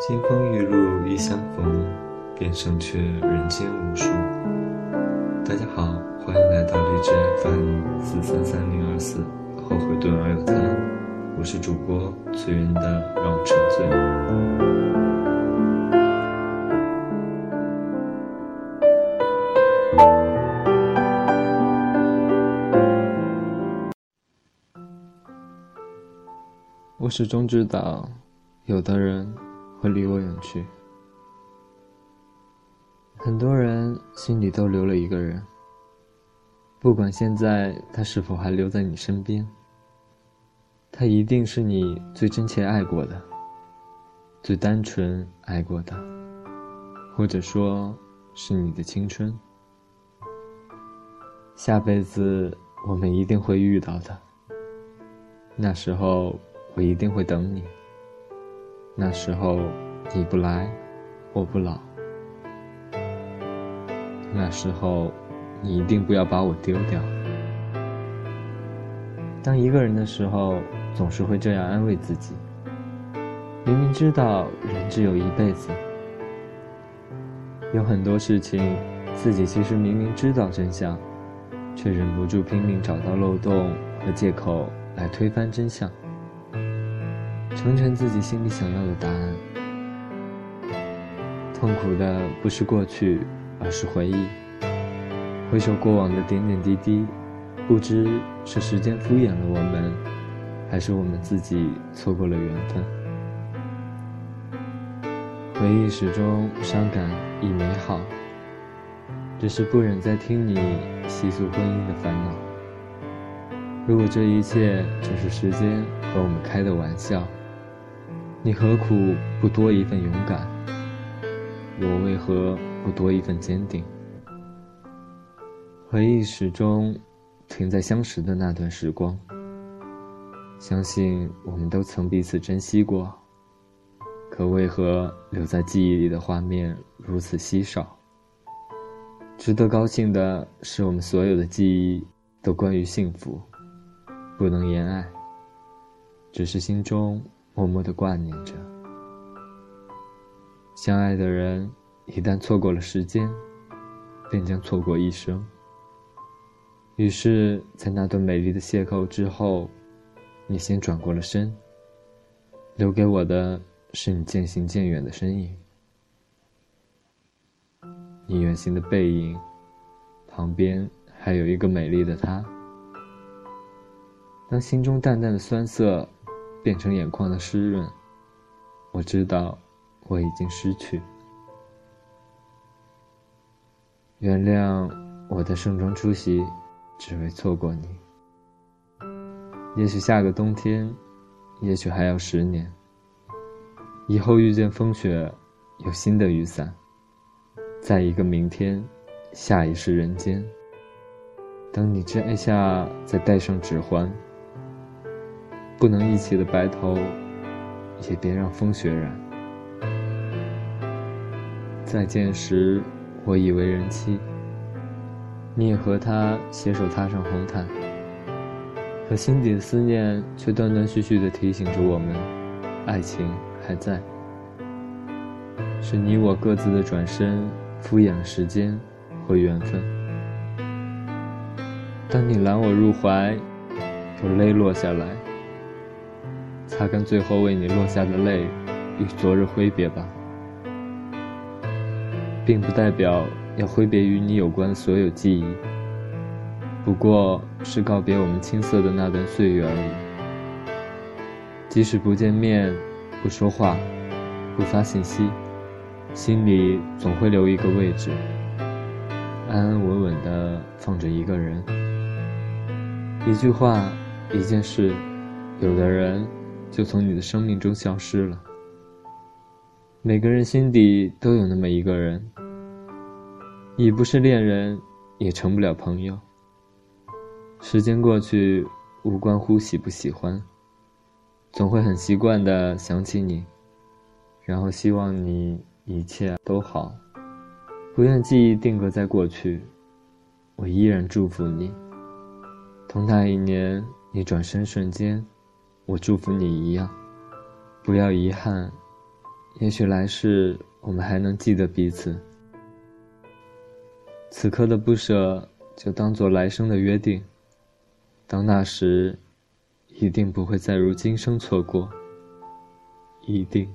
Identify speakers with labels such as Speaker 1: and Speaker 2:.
Speaker 1: 金风玉露一相逢，便胜却人间无数。大家好，欢迎来到荔枝 FM 四三三零二四，后悔顿而有他，我是主播随缘的让我沉醉。我始终知道，有的人会离我远去。很多人心里都留了一个人，不管现在他是否还留在你身边，他一定是你最真切爱过的、最单纯爱过的，或者说是你的青春。下辈子我们一定会遇到的，那时候。我一定会等你。那时候你不来，我不老。那时候你一定不要把我丢掉。当一个人的时候，总是会这样安慰自己。明明知道人只有一辈子，有很多事情，自己其实明明知道真相，却忍不住拼命找到漏洞和借口来推翻真相。成全自己心里想要的答案。痛苦的不是过去，而是回忆。回首过往的点点滴滴，不知是时间敷衍了我们，还是我们自己错过了缘分。回忆始终伤感亦美好，只是不忍再听你细诉婚姻的烦恼。如果这一切只是时间和我们开的玩笑。你何苦不多一份勇敢？我为何不多一份坚定？回忆始终停在相识的那段时光，相信我们都曾彼此珍惜过。可为何留在记忆里的画面如此稀少？值得高兴的是，我们所有的记忆都关于幸福，不能言爱，只是心中。默默的挂念着，相爱的人一旦错过了时间，便将错过一生。于是，在那段美丽的邂逅之后，你先转过了身，留给我的是你渐行渐远的身影。你远行的背影，旁边还有一个美丽的她。当心中淡淡的酸涩。变成眼眶的湿润，我知道我已经失去。原谅我的盛装出席，只为错过你。也许下个冬天，也许还要十年。以后遇见风雪，有新的雨伞。在一个明天，下一世人间。等你摘下，再戴上指环。不能一起的白头，也别让风雪染。再见时，我已为人妻，你也和他携手踏上红毯。可心底的思念却断断续续的提醒着我们，爱情还在。是你我各自的转身，敷衍了时间和缘分。当你揽我入怀，我泪落下来。擦干最后为你落下的泪，与昨日挥别吧，并不代表要挥别与你有关的所有记忆，不过是告别我们青涩的那段岁月而已。即使不见面，不说话，不发信息，心里总会留一个位置，安安稳稳的放着一个人。一句话，一件事，有的人。就从你的生命中消失了。每个人心底都有那么一个人，已不是恋人，也成不了朋友。时间过去，无关乎喜不喜欢，总会很习惯的想起你，然后希望你一切都好，不愿记忆定格在过去。我依然祝福你。同那一年，你转身瞬间。我祝福你一样，不要遗憾，也许来世我们还能记得彼此。此刻的不舍，就当做来生的约定。到那时，一定不会再如今生错过。一定。